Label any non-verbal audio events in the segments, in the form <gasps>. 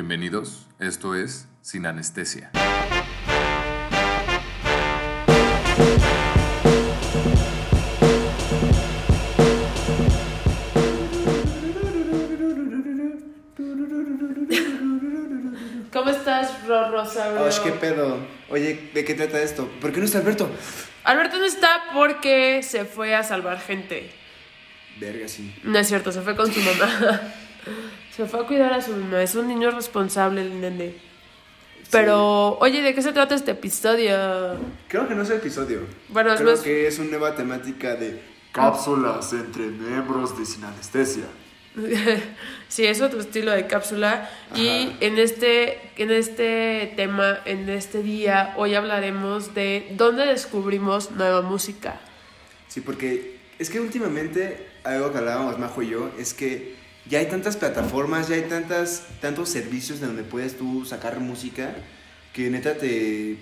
Bienvenidos, esto es Sin Anestesia. ¿Cómo estás, Rosabrio? Osh, qué pedo. Oye, ¿de qué trata esto? ¿Por qué no está Alberto? Alberto no está porque se fue a salvar gente. Verga, sí. No es cierto, se fue con su mamá. <laughs> se fue a cuidar a su mamá. Es un niño responsable, el nene. Pero, oye, ¿de qué se trata este episodio? Creo que no es episodio. Bueno, Creo que es una nueva temática de Cápsulas entre miembros de Sin Anestesia. <laughs> sí, es otro estilo de cápsula. Y Ajá. en este, en este tema, en este día, hoy hablaremos de dónde descubrimos nueva música. Sí, porque es que últimamente, algo que hablábamos Majo y yo, es que ya hay tantas plataformas, ya hay tantas, tantos servicios de donde puedes tú sacar música, que neta te...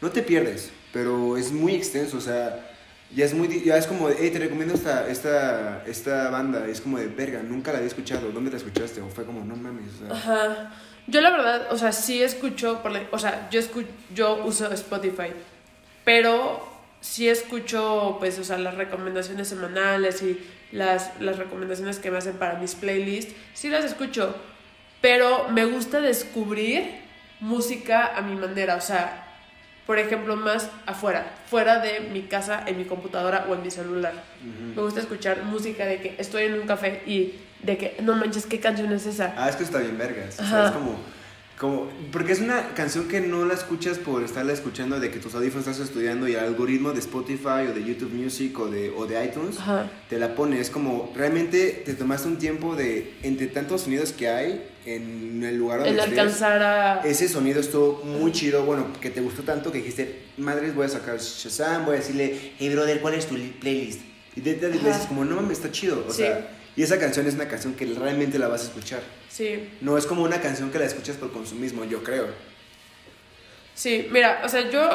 No te pierdes, pero es muy extenso, o sea, ya es muy... Ya es como, hey, te recomiendo esta, esta, esta banda, es como de, verga, nunca la había escuchado, ¿dónde la escuchaste? O fue como, no mames, o sea... Ajá. Yo la verdad, o sea, sí escucho, por o sea, yo escu yo uso Spotify, pero sí escucho, pues, o sea, las recomendaciones semanales y las, las recomendaciones que me hacen para mis playlists, sí las escucho, pero me gusta descubrir música a mi manera, o sea, por ejemplo, más afuera, fuera de mi casa, en mi computadora o en mi celular. Me gusta escuchar música de que estoy en un café y de que, no manches, ¿qué canción es esa? Ah, es que está bien vergas. O Ajá. sea, es como, como... Porque es una canción que no la escuchas por estarla escuchando de que tus audífonos estás estudiando y el algoritmo de Spotify o de YouTube Music o de, o de iTunes Ajá. te la pone. Es como, realmente te tomaste un tiempo de, entre tantos sonidos que hay en el lugar donde El estés, alcanzar a... Ese sonido estuvo muy chido, bueno, que te gustó tanto que dijiste, madres, voy a sacar Shazam, voy a decirle, hey brother, ¿cuál es tu li- playlist? Y te, dices como, no mames, está chido. O Sí. sea, y esa canción es una canción que realmente la vas a escuchar. Sí, No es como una canción que la escuchas por consumismo, yo creo. sí, mira, o sea, yo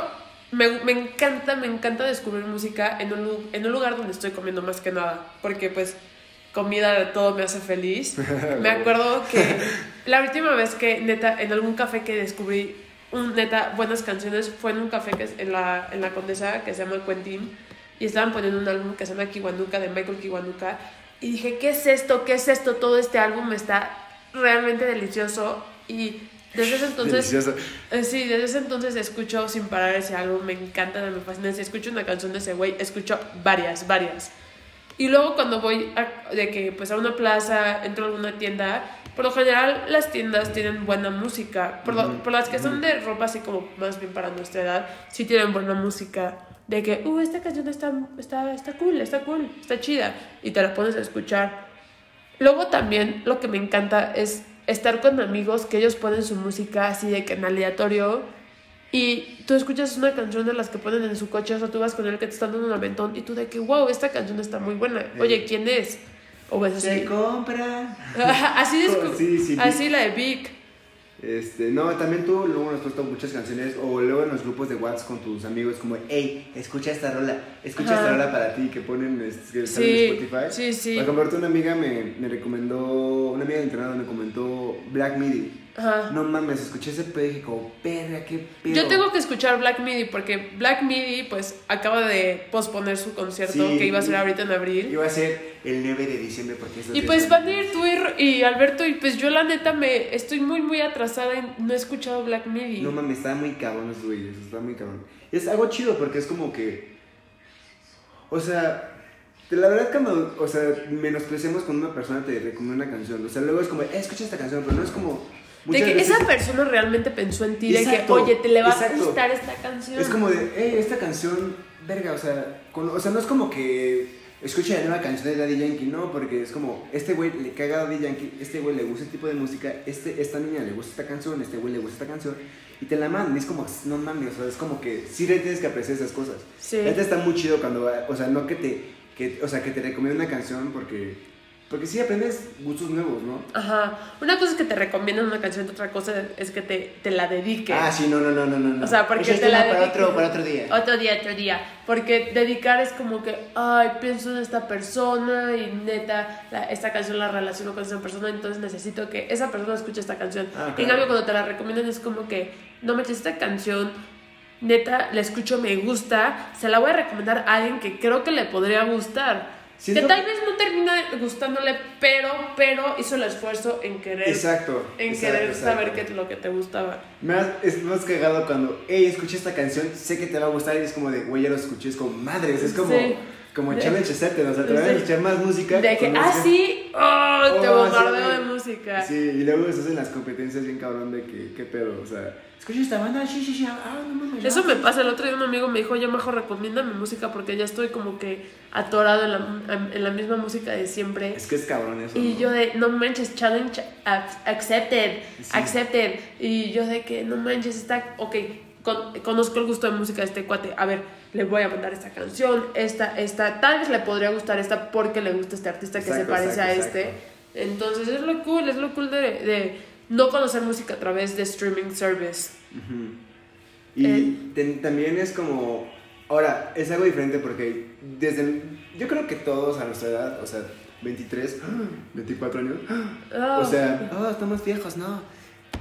me, me encanta, me encanta descubrir música en un, en un lugar donde estoy comiendo más que nada, porque pues comida de todo me hace feliz. <laughs> Me acuerdo que la última vez que neta, en algún café que descubrí un, neta buenas canciones fue en un café que es en la, en la Condesa que se llama Quentin y estaban poniendo un álbum que se llama Kiwanuka de Michael Kiwanuka y dije, ¿qué es esto? ¿Qué es esto? Todo este álbum está realmente delicioso y desde ese entonces Delicioso. eh, Sí, desde ese entonces escucho sin parar ese álbum, me encanta, me fascina. Si escucho una canción de ese güey, escucho varias, varias. Y luego cuando voy a, de que pues a una plaza, entro a alguna tienda, por lo general las tiendas tienen buena música. Por, lo- por las que son de ropa así como más bien para nuestra edad, sí tienen buena música. De que, uh, esta canción está, está, está cool, está cool, está chida. Y te la pones a escuchar. Luego también lo que me encanta es estar con amigos que ellos ponen su música así de que en aleatorio y tú escuchas una canción de las que ponen en su coche, o sea, tú vas con él que te están dando un aventón y tú de que, wow, esta canción está muy buena. Oye, ¿quién es? O ves así. compra. <laughs> así es. <laughs> Oh, sí, sí, así la de Vic. Este, no, también tú luego nos has puesto muchas canciones o luego en los grupos de WhatsApp con tus amigos como, hey, escucha esta rola, escucha Ajá. esta rola para ti que ponen este, que sale Sí, en Spotify. sí, sí. Por ejemplo, una amiga me, me recomendó, una amiga de internado me comentó Black Midi. Ajá. No mames, escuché ese pedo y dije como, perra, qué pedo. Yo tengo que escuchar Black Midi porque Black Midi pues acaba de posponer su concierto Sí. que iba a ser ahorita en abril. Iba a ser el 9 de diciembre porque es Y pues van a ir tú y, y Alberto y pues yo la neta me estoy muy muy atrasada y no he escuchado Black Midi. No mames, está muy cabrón esos güeyes, está muy cabrón. Es algo chido porque es como que. O sea, la verdad cuando, o sea, menospreciamos cuando una persona te recomienda una canción. O sea, luego es como, eh, escucha esta canción, pero no es como. De que veces- esa persona realmente pensó en ti, de Exacto, que, oye, te le va exacto. a gustar esta canción. Es como de, hey, esta canción, verga, o sea, con- o sea, no es como que escuche la nueva canción de Daddy Yankee, no, porque es como, este güey le caga a Daddy Yankee, este güey le gusta este tipo de música, este, esta niña le gusta esta canción, este güey le gusta esta canción, y te la mandan, y es como, no mames, o sea, es como que sí le tienes que apreciar esas cosas. Sí. Neta está muy chido cuando, o sea, no que te, que, o sea, que te recomienda una canción porque Porque sí aprendes gustos nuevos, ¿no? Ajá. Una cosa es que te recomiendan una canción, otra cosa es que te, te la dediquen. Ah, sí, no, no, no, no, no. O sea, porque Eso es te la para otro, para otro día. Otro día, otro día. Porque dedicar es como que, ay, pienso en esta persona y neta, la- esta canción la relaciono con esa persona, entonces necesito que esa persona escuche esta canción. Ah, En claro. cambio, cuando te la recomiendan es como que, no me esta canción, neta, la escucho, me gusta, se la voy a recomendar a alguien que creo que le podría gustar. Que tal vez no termina gustándole, pero, pero hizo el esfuerzo en querer, Exacto. en exacto, querer exacto. saber qué es lo que te gustaba. Me has- es más cagado cuando, hey, escuché esta canción, sé que te va a gustar y es como de, güey, ya lo escuché, es como madres, es como, Sí. Como challenge setting, o sea, te van a escuchar más música. De que, ah, sí, oh, te Oh, bombardeo de música. Sí, y luego se hacen las competencias bien cabrón de que, qué pedo, o sea, escuché esta banda, sí, sí, sí, ah, no mames. ya". Eso me pasa, el otro día un amigo me dijo, yo mejor recomiéndame música porque ya estoy como que atorado en la, en la misma música de siempre. Es que es cabrón eso. Y yo de, no manches, challenge ac- accepted, accepted. Y yo de que, no manches, está, ok, con- conozco el gusto de música de este cuate. A ver, le voy a mandar esta canción, esta, esta, tal vez le podría gustar esta porque le gusta este artista que se Exacto, parece a exacto, este. exacto. Entonces es lo cool, es lo cool de, de no conocer música a través de streaming service. Ujú. Y Eh. ten- también es como, ahora, es algo diferente porque desde, el- yo creo que todos a nuestra edad, o sea, 23, 24 <gasps> años, <gasps> Ah, o sea, oh, estamos viejos, ¿no?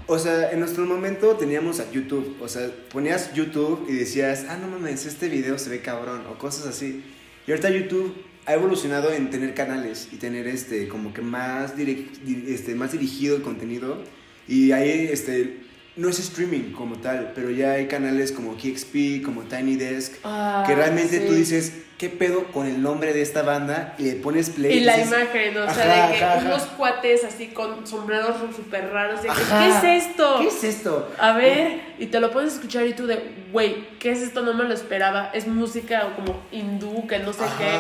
O sea, en nuestro momento teníamos a YouTube, o sea, ponías YouTube y decías, ah, no mames, este video se ve cabrón, o cosas así. Y ahorita YouTube ha evolucionado en tener canales y tener este, como que más, direc- di- este, más dirigido el contenido. Y ahí, este, no es streaming como tal, pero ya hay canales como KXP, como Tiny Desk, Ah, que realmente sí. tú dices, ¿qué pedo con el nombre de esta banda? Y le pones play. Y la dices, imagen, o sea, de que ajá, ajá. unos cuates así con sombreros súper raros. De que, Ajá. ¿qué es esto? ¿Qué es esto? A ver, y te lo pones a escuchar y tú de, güey, ¿qué es esto? No me lo esperaba. Es música como hindú, que no sé qué.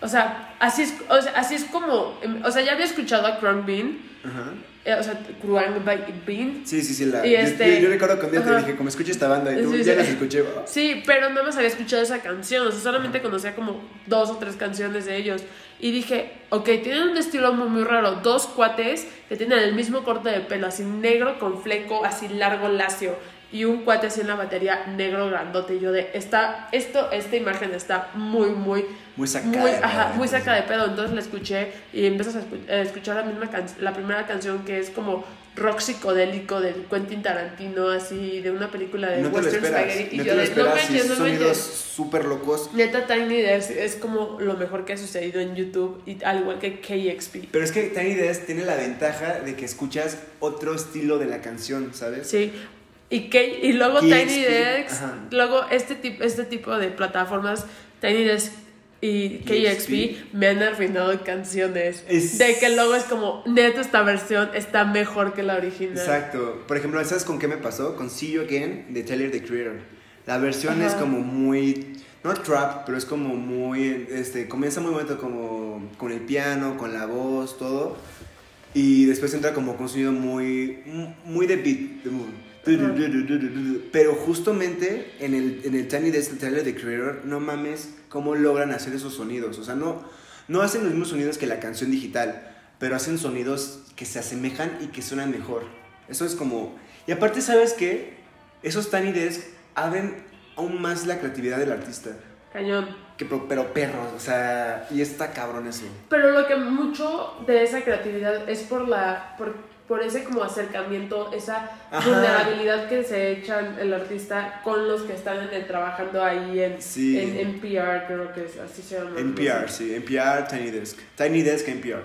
O sea, así es, o sea, así es como, em, o sea, ya había escuchado a Krung Bean, Ajá. Eh, o sea, Krung Bean. Sí, sí, sí. La, Y yo- este- yo, yo recuerdo que un día te dije, como escucha esta banda, y tú Sí, ya sí. las escuché. Sí, pero no más había escuchado esa canción, o sea, solamente conocía como dos o tres canciones de ellos. Y dije, ok, tienen un estilo muy, muy raro. Dos cuates que tienen el mismo corte de pelo, así negro con fleco, así largo, lacio. Y un cuate así en la batería, negro, grandote. Y yo de, esta, esto, esta imagen está muy, muy, Muy sacada muy, de de pedo. Entonces la escuché y empiezas a, escu- a escuchar la misma can- la primera canción que es como rock psicodélico del Quentin Tarantino, así, de una película de No Western. Spaghetti. Y yo de, no manches, no sonidos súper locos. Neta, Tiny Desk es como lo mejor que ha sucedido en YouTube, y, al igual que KXP. Pero es que Tiny Desk tiene la ventaja de que escuchas otro estilo de la canción, ¿sabes? Sí. Y, K, y luego KXP, Tiny Desk, ajá. luego este, tipo este tipo de plataformas, Tiny Desk y KXP, me han arruinado canciones. Es- De que luego es como, neta, esta versión está mejor que la original. Exacto. Por ejemplo, ¿sabes con qué me pasó? Con See You Again de Tyler the Creator. La versión Ajá. es como muy. No trap, pero es como muy. Este, comienza muy bonito como con el piano, con la voz, todo. Y después entra como con un sonido muy. Muy de beat. de Pero justamente en el, en el Tiny Desk de Tyler the Creator, no mames cómo logran hacer esos sonidos. O sea, no, no hacen los mismos sonidos que la canción digital, pero hacen sonidos que se asemejan y que suenan mejor. Eso es como... Y aparte, ¿sabes qué? Esos Tiny Desk abren aún más la creatividad del artista. Cañón. Que, pro- pero perros, o sea, y está cabrón eso. Pero lo que mucho de esa creatividad es por la por, por ese como acercamiento, esa Ajá. vulnerabilidad que se echan el artista con los que están en el- trabajando ahí en, Sí. en NPR, creo que es, así se llama. NPR, sí, NPR, Tiny Desk. Tiny Desk, NPR.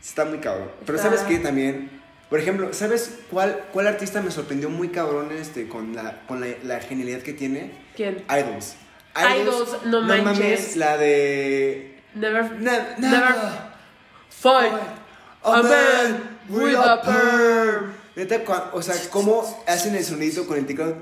Está muy cabrón. Pero Está- ¿sabes qué también? Por ejemplo, ¿sabes cuál, cuál artista me sorprendió muy cabrón este, con, la, con la, la genialidad que tiene? ¿Quién? Idols. Idols, no manches. mames, la de... Never, never nada. fight Oh, man with a perm. Neta, o sea, cómo hacen el sonidito con el teclado.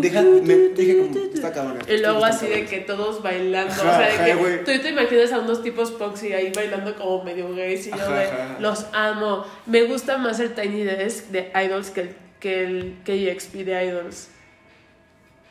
Deja, me, dije como, está cabrón. Y luego así de que todos bailando, Ajá, o sea, de ajá, que tú te imaginas a unos tipos Foxy ahí bailando como medio gays y yo Ajá, de, ajá. los amo. Me gusta más el Tiny Desk de Idols que el, que el KXP de Idols.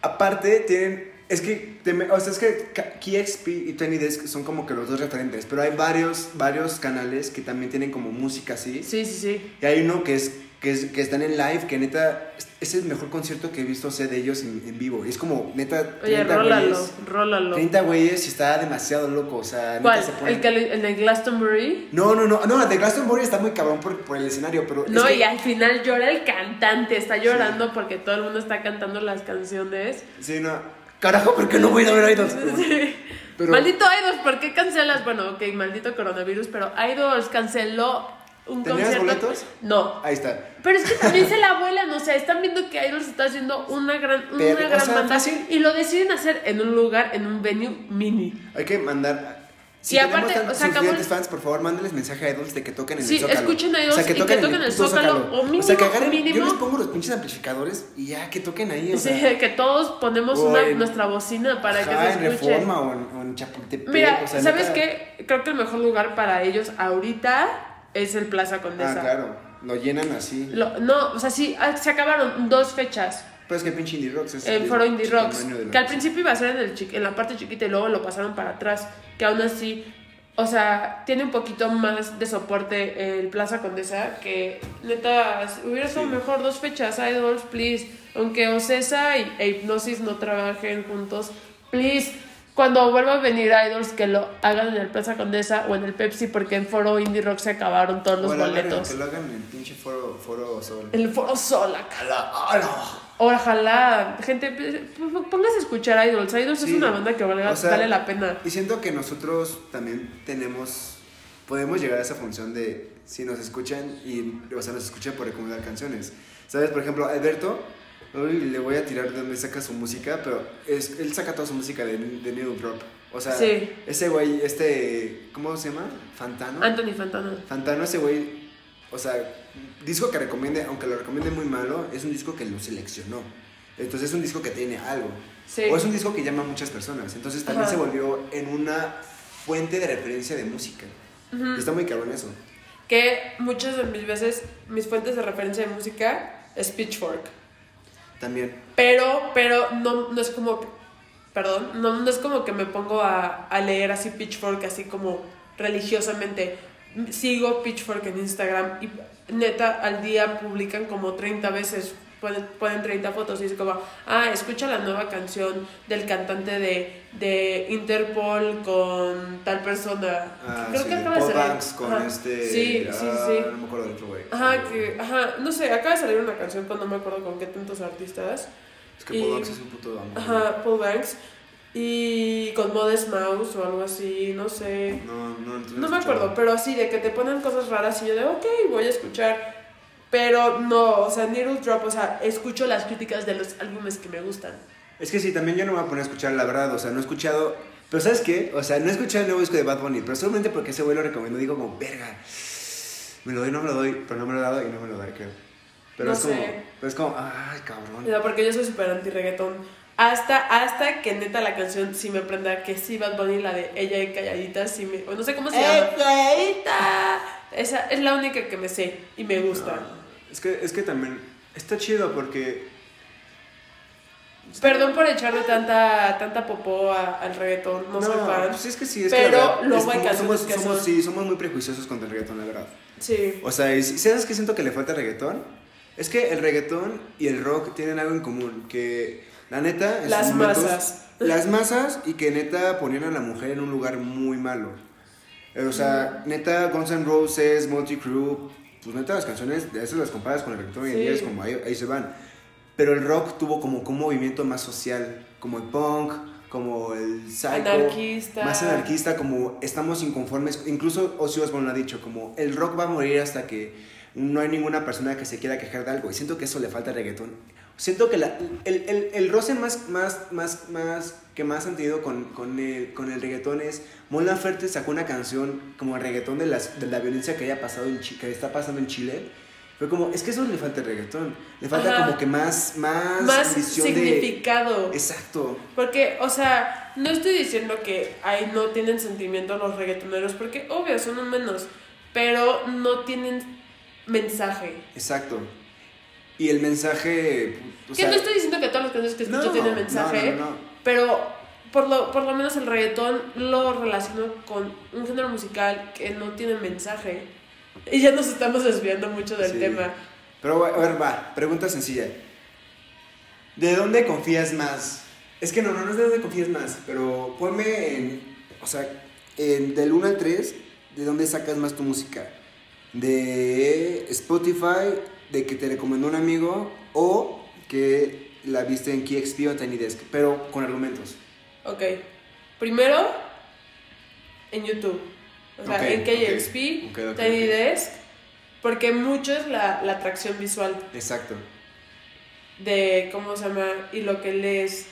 Aparte, tienen es que, o sea, es que KXP y Tiny Desk son como que los dos referentes, pero hay varios, varios canales que también tienen como música así. Sí, sí, sí. Y hay uno que es que, es, que están en live, que neta, es el mejor concierto que he visto sé, de ellos en, en vivo. Y es como, neta, Oye, 30 rólalo, güeyes. rólalo. 30 güeyes y está demasiado loco, o sea, neta ¿Cuál? se pone- ¿El, que, el de Glastonbury? No, no, no, no, el de Glastonbury está muy cabrón por, por el escenario, pero... es No, que- y al final llora el cantante, está llorando porque todo el mundo está cantando las canciones. Sí, no. Carajo, ¿por qué no voy a ir a ver Idols? <laughs> Sí. Pero- Maldito Idols, ¿por qué cancelas? Bueno, ok, maldito coronavirus, pero Idols canceló un ¿Tenías concierto. boletos? No. Ahí está. Pero es que también se la <laughs> vuelan, o sea, están viendo que Idols está haciendo una gran, una Pero, o gran sea, banda fácil. y lo deciden hacer en un lugar, en un venue mini. Hay que mandar... Si aparte, o sea, suscriptores fans, por favor, mándenles mensaje a Idols de que toquen en Sí, el Zócalo. escuchen a Idols o sea, que y que toquen, toquen en el puto Zócalo, o o sea, que mínimo, agarren, mínimo. yo les pongo los pinches amplificadores y ya, que toquen ahí, o Sí, sea... que todos ponemos una, en- nuestra bocina para ajá, que se en escuche. Reforma o en, o en Chapultepec, Mira, o sea, ¿sabes neta- qué? Creo que el mejor lugar para ellos ahorita es el Plaza Condesa. Ah, claro, lo llenan así. Lo- no, o sea, sí, ah, se acabaron dos fechas Pero es que pinche Indie Rocks es... el Foro Indie Rocks, la que al principio iba a ser en, el en la parte chiquita y luego lo pasaron para atrás, que aún así, o sea, tiene un poquito más de soporte el Plaza Condesa, que neta, hubiera sido Sí. mejor dos fechas, Idols, please, aunque Ocesa y e Hipnosis no trabajen juntos, please. Cuando vuelva a venir Idols, que lo hagan en el Plaza Condesa o en el Pepsi, porque en Foro Indie Rock se acabaron todos los la hagan, boletos. Que lo hagan en pinche foro, foro sol. El Foro Sol acá. ¡Hala! ¡Hala! Ojalá, gente, póngase a escuchar Idols. Idols es Sí. una banda que valga- O sea, vale la pena. Y siento que nosotros también tenemos, podemos llegar a esa función de si nos escuchan y, o sea, nos escuchan por recomendar canciones. ¿Sabes? Por ejemplo, Alberto, le voy a tirar de donde saca su música, pero es, él saca toda su música de, de Needle Drop. O sea, Sí. ese güey, este, ¿cómo se llama? Fantano. Anthony Fantana. Fantano, ese güey, o sea, disco que recomiende, aunque lo recomiende muy malo, es un disco que lo seleccionó. Entonces es un disco que tiene algo. Sí. O es un disco que llama a muchas personas. Entonces también Ajá. se volvió en una fuente de referencia de música. Está muy cabrón eso. Que muchas de mis veces, mis fuentes de referencia de música es Pitchfork. También. Pero, pero no, no es como, perdón, no, no es como que me pongo a, a leer así Pitchfork, así como religiosamente. Sigo Pitchfork en Instagram y neta al día publican como 30 veces, ponen, ponen 30 fotos y es como, ah, escucha la nueva canción del cantante de, de Interpol con tal persona. Ah, Creo sí, que acaba de salir. Banks con Ajá. este. Sí, sí, ah, sí. No me acuerdo del otro güey. Ajá, que, ajá, no sé, acaba de salir una canción con no me acuerdo con qué tantos artistas. Es que Paul y- Banks es un puto. Ajá, Paul Banks. Y con Modest Mouse o algo así, no sé. No, no, no, No me acuerdo, pero así de que te ponen cosas raras y yo de, ok, voy a escuchar. Pero no, o sea, Needle Drop, o sea, escucho las críticas de los álbumes que me gustan. Es que sí, también yo no me voy a poner a escuchar, la verdad. O sea, no he escuchado. Pero ¿sabes qué? O sea, no he escuchado el nuevo disco de Bad Bunny, pero solamente porque ese güey lo recomendó. Digo, como, verga. Me lo doy, no me lo doy, pero no me lo he dado y no me lo daré, creo. Pero No es como. sé. Pero es como, ay, cabrón. O sea, porque yo soy súper anti-reggaetón. Hasta, hasta que neta la canción sí me prenda, que sí Bad Bunny, la de ella y calladita, sí me... o no sé cómo se llama. calladita! Esa es la única que me sé y me gusta. Es que, es que también está chido porque. Perdón por echarle tanta, tanta popó a- al reggaetón, no, soy fan. pues es que sí, es Pero que. verdad, luego es hay como- canciones somos, que somos- son- Sí, somos muy prejuiciosos contra el reggaetón, la verdad. Sí. O sea, ¿sabes qué siento que le falta al reggaetón? Es que el reggaetón y el rock tienen algo en común, que la neta... en Las sus momentos- masas. Las masas y que neta ponían a la mujer en un lugar muy malo. Eh, O sea, neta Guns N' Roses, Multicrew, pues neta las canciones, a veces las comparas con el reggaetón y en Sí. día es como ahí, ahí se van. Pero el rock tuvo como, como un movimiento más social, como el punk, como el psycho, Anarquista. más anarquista, como estamos inconformes, incluso Ozzy Osbourne lo ha dicho, como el rock va a morir hasta que no hay ninguna persona que se quiera quejar de algo, y siento que eso le falta al reggaetón. Siento que la- el, el, el roce más, más, más, más que más han tenido con, con, el, con el reggaetón es Mon Laferte sacó una canción como el reggaetón de, las, de la violencia que haya pasado en que está pasando en Chile. Fue como, es que eso le falta al reggaetón. Le falta Ajá. como que más, más, Más visión de... significado. Exacto. Porque, o sea, no estoy diciendo que ahí no tienen sentimiento los reggaetoneros, porque obvio son un menos, pero no tienen mensaje. Exacto. Y el mensaje. o que no estoy diciendo que todas las canciones que escucho no, tienen mensaje, no, no, no. pero por lo, por lo menos el reggaetón lo relaciono con un género musical que no tiene mensaje. Y ya nos estamos desviando mucho del Sí. tema. Pero, a ver, va, pregunta sencilla. ¿De dónde confías más? Es que no, no, no es de dónde confías más, pero ponme en, o sea, en, del 1 al 3, ¿de dónde sacas más tu música? ¿De Spotify, de que te recomendó un amigo, o que la viste en KXP o Tiny Desk, pero con argumentos? Ok. Primero, en YouTube. O sea, en KXP, Tiny. Desk. Porque mucho es la, la atracción visual Exacto. de cómo se llama y lo que lees.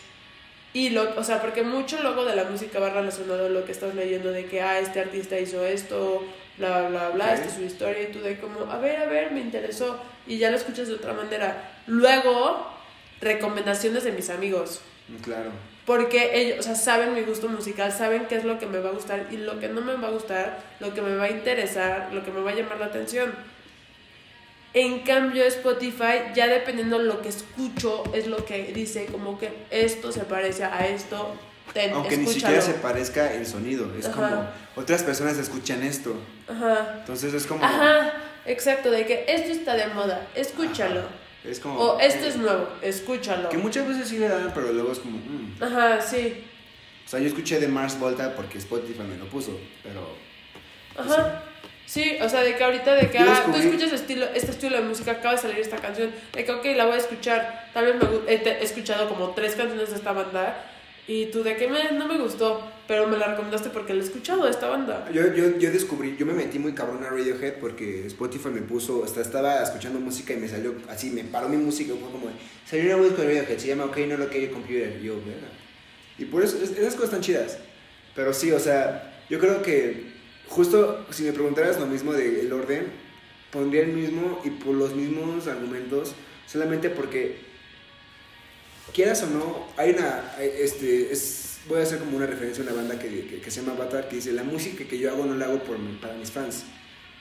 Y lo, o sea, porque mucho luego de la música va relacionado a lo que estás leyendo de que, ah, este artista hizo esto, bla, bla, bla, esta es su historia, y tú de como, a ver, a ver, me interesó, y ya lo escuchas de otra manera. Luego, recomendaciones de mis amigos. Mm, Claro. Porque ellos, o sea, saben mi gusto musical, saben qué es lo que me va a gustar y lo que no me va a gustar, lo que me va a interesar, lo que me va a llamar la atención. En cambio, Spotify, ya dependiendo lo que escucho, es lo que dice, como que esto se parece a esto, ten, Aunque ni siquiera se parezca el sonido, es Ajá. como otras personas escuchan esto. Ajá, Entonces es como... ajá, exacto, de que esto está de moda, escúchalo. Es como... O esto es nuevo, escúchalo. Que muchas veces sí le dan, pero luego es como... mm. Ajá, sí. O sea, yo escuché de Mars Volta porque Spotify me lo puso, pero... Ajá. Sí, o sea, de que ahorita de que ah, tú escuchas estilo, este estilo de música, acaba de salir esta canción, de que ok, la voy a escuchar. Tal vez me he escuchado como tres canciones de esta banda y tú de que me, no me gustó, pero me la recomendaste porque la he escuchado esta banda. Yo, yo, yo descubrí, yo me metí muy cabrón a Radiohead porque Spotify me puso, hasta estaba escuchando música y me salió así, me paró mi música fue como, salió una música de Radiohead, se llama OK No Lo Que Computer, y yo, verga. Y por eso, es- esas cosas están chidas. Pero sí, o sea, yo creo que justo si me preguntaras lo mismo del orden, pondría el mismo y por los mismos argumentos, solamente porque quieras o no, hay una, este, es, voy a hacer como una referencia a una banda que, que, que se llama Avatar, que dice, la música que yo hago no la hago por, para mis fans.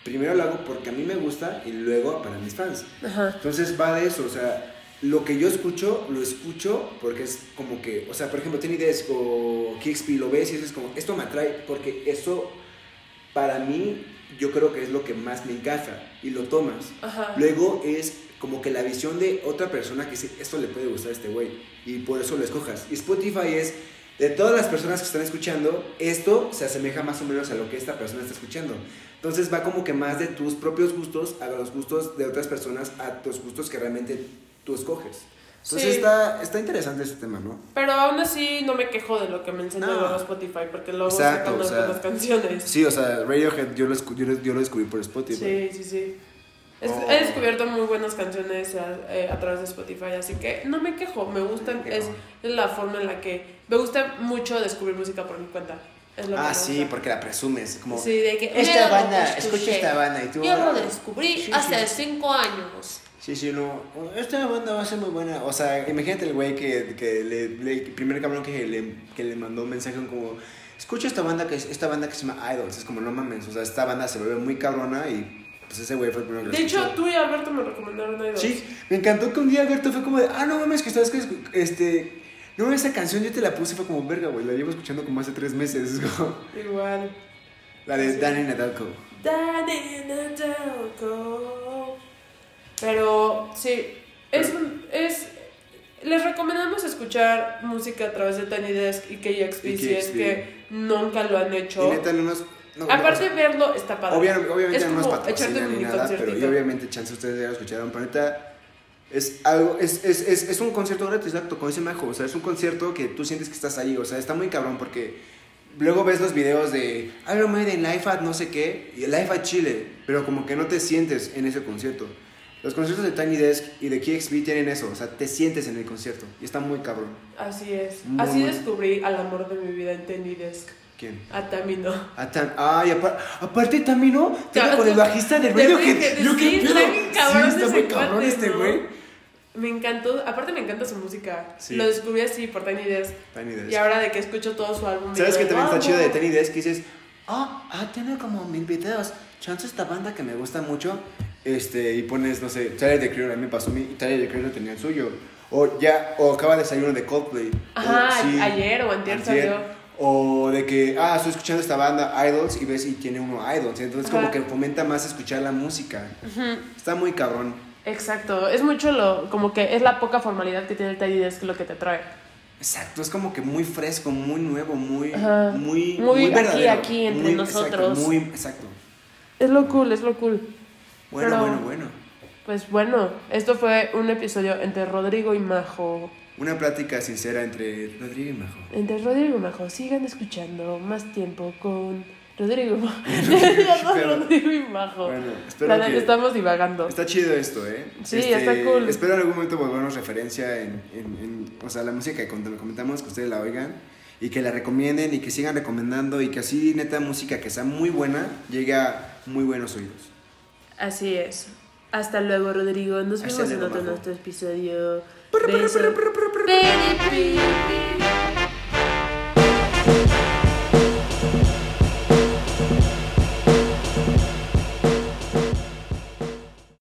Primero la hago porque a mí me gusta y luego para mis fans. Ajá. Entonces va de eso, o sea, lo que yo escucho, lo escucho porque es como que, o sea, por ejemplo, Tiny Desk o KXP lo ves y es como, esto me atrae porque eso para mí yo creo que es lo que más me encaja y lo tomas. Ajá. Luego es como que la visión de otra persona que dice, esto le puede gustar a este güey y por eso lo escojas. Y Spotify es, de todas las personas que están escuchando, esto se asemeja más o menos a lo que esta persona está escuchando. Entonces va como que más de tus propios gustos a los gustos de otras personas, a tus gustos que realmente tú escoges. Entonces Sí. está, está interesante este tema, ¿no? Pero aún así no me quejo de lo que me enseña No. Spotify, porque luego Exacto, sacan o sea, buenas canciones. Sí, o sea, Radiohead yo lo, escu- yo lo, yo lo descubrí por Spotify. Sí, sí, sí. Es- Oh. He descubierto muy buenas canciones a, eh, a través de Spotify, así que no me quejo, me gustan, es, es la forma en la que me gusta mucho descubrir música por mi cuenta. Es lo Ah, sí, porque la presumes. Como, Sí, de que esta "Mira lo banda, que escucha escuché. esta banda y tú... Yo ah, lo descubrí sí, hace sí. cinco años. Sí, sí, no. Esta banda va a ser muy buena. O sea, imagínate el güey que, que le, le- el primer cabrón que le, que le mandó un mensaje como, escucha esta banda que es- esta banda que se llama Idols. Es como, no mames, o sea, esta banda se vuelve muy cabrona y pues ese güey fue el primero que De hecho, tú y Alberto me recomendaron Idols. Sí, me encantó que un día Alberto fue como de, ah, no mames, que sabes que este, no, esa canción yo te la puse, fue como, verga, güey, la llevo escuchando como hace tres meses. Es como, Igual. la de Sí. Danny Nadalko. Danny Nadalko. Pero sí, es, un- es les recomendamos escuchar música a través de Tiny Desk y KXP si es que nunca lo han hecho. Y neta, no nos... no, Aparte no, verlo está padre. Obvia- obviamente es no como patrocinan echarte un ni nada, pero y obviamente chance ustedes ya lo escucharon, pero neta es algo, es, es, es, es un concierto gratis, exacto, como dice Majo, o sea, es un concierto que tú sientes que estás ahí, o sea, está muy cabrón porque luego ves los videos de Iron Maiden, Life at no sé qué, y Life at Chile, pero como que no te sientes en ese concierto. Los conciertos de Tiny Desk y de KXP tienen eso, o sea, te sientes en el concierto y está muy cabrón. Así es. Muy, Así muy- descubrí al amor de mi vida en Tiny Desk. ¿Quién? A Tamino. Ah, tam- ay, apar- aparte también, ¿no? Ya, con el bajista de de Radiohead. Radiohead, Yo, sí, cabrón Sí, está muy cabrón este ¿no? güey. Me encantó, aparte me encanta su música. Sí. Lo descubrí así por Tiny Desk. Tiny Desk. Y ahora de que escucho todo su álbum. ¿Sabes digo, también está chido de Tiny Desk? Que dices, ah, ah, tiene como mil videos. Chance esta banda que me gusta mucho. Este, y pones, no sé, Tyler the Creator, a mí me pasó a y Tyler the Creator tenía el suyo. O ya, o acaba de salir uno de Coldplay. Ajá, O, sí, ayer o antier salió. O de que, ah, estoy escuchando esta banda Idols y ves y tiene uno Idols. Entonces como que fomenta más escuchar la música. Está muy cabrón. Exacto, es mucho lo, como que es la poca formalidad que tiene el Tiny Desk lo que te trae. Exacto, es como que muy fresco, muy nuevo, muy, Ajá. muy, Muy aquí, verdadero. aquí, entre Muy- nosotros. Exacto, muy, exacto. Es lo cool, es lo cool. Bueno, Pero- bueno, bueno. Pues bueno, esto fue un episodio entre Rodrigo y Majo. Una plática sincera entre Rodrigo y Majo. Entre Rodrigo y Majo, sigan escuchando más tiempo con Rodrigo. Pero- <laughs> <laughs> Rodrigo y Majo. Bueno, espero neta, que- estamos divagando. Está chido esto, ¿eh? Sí, está cool. Espero en algún momento volvernos referencia en, en, en- o sea, la música que cuando lo comentamos, que ustedes la oigan y que la recomienden y que sigan recomendando y que así, neta, música que sea muy buena llegue a muy buenos oídos. Así es. Hasta luego, Rodrigo. Nos Hasta vemos en otro Majo. nuestro episodio. Baby, baby, baby.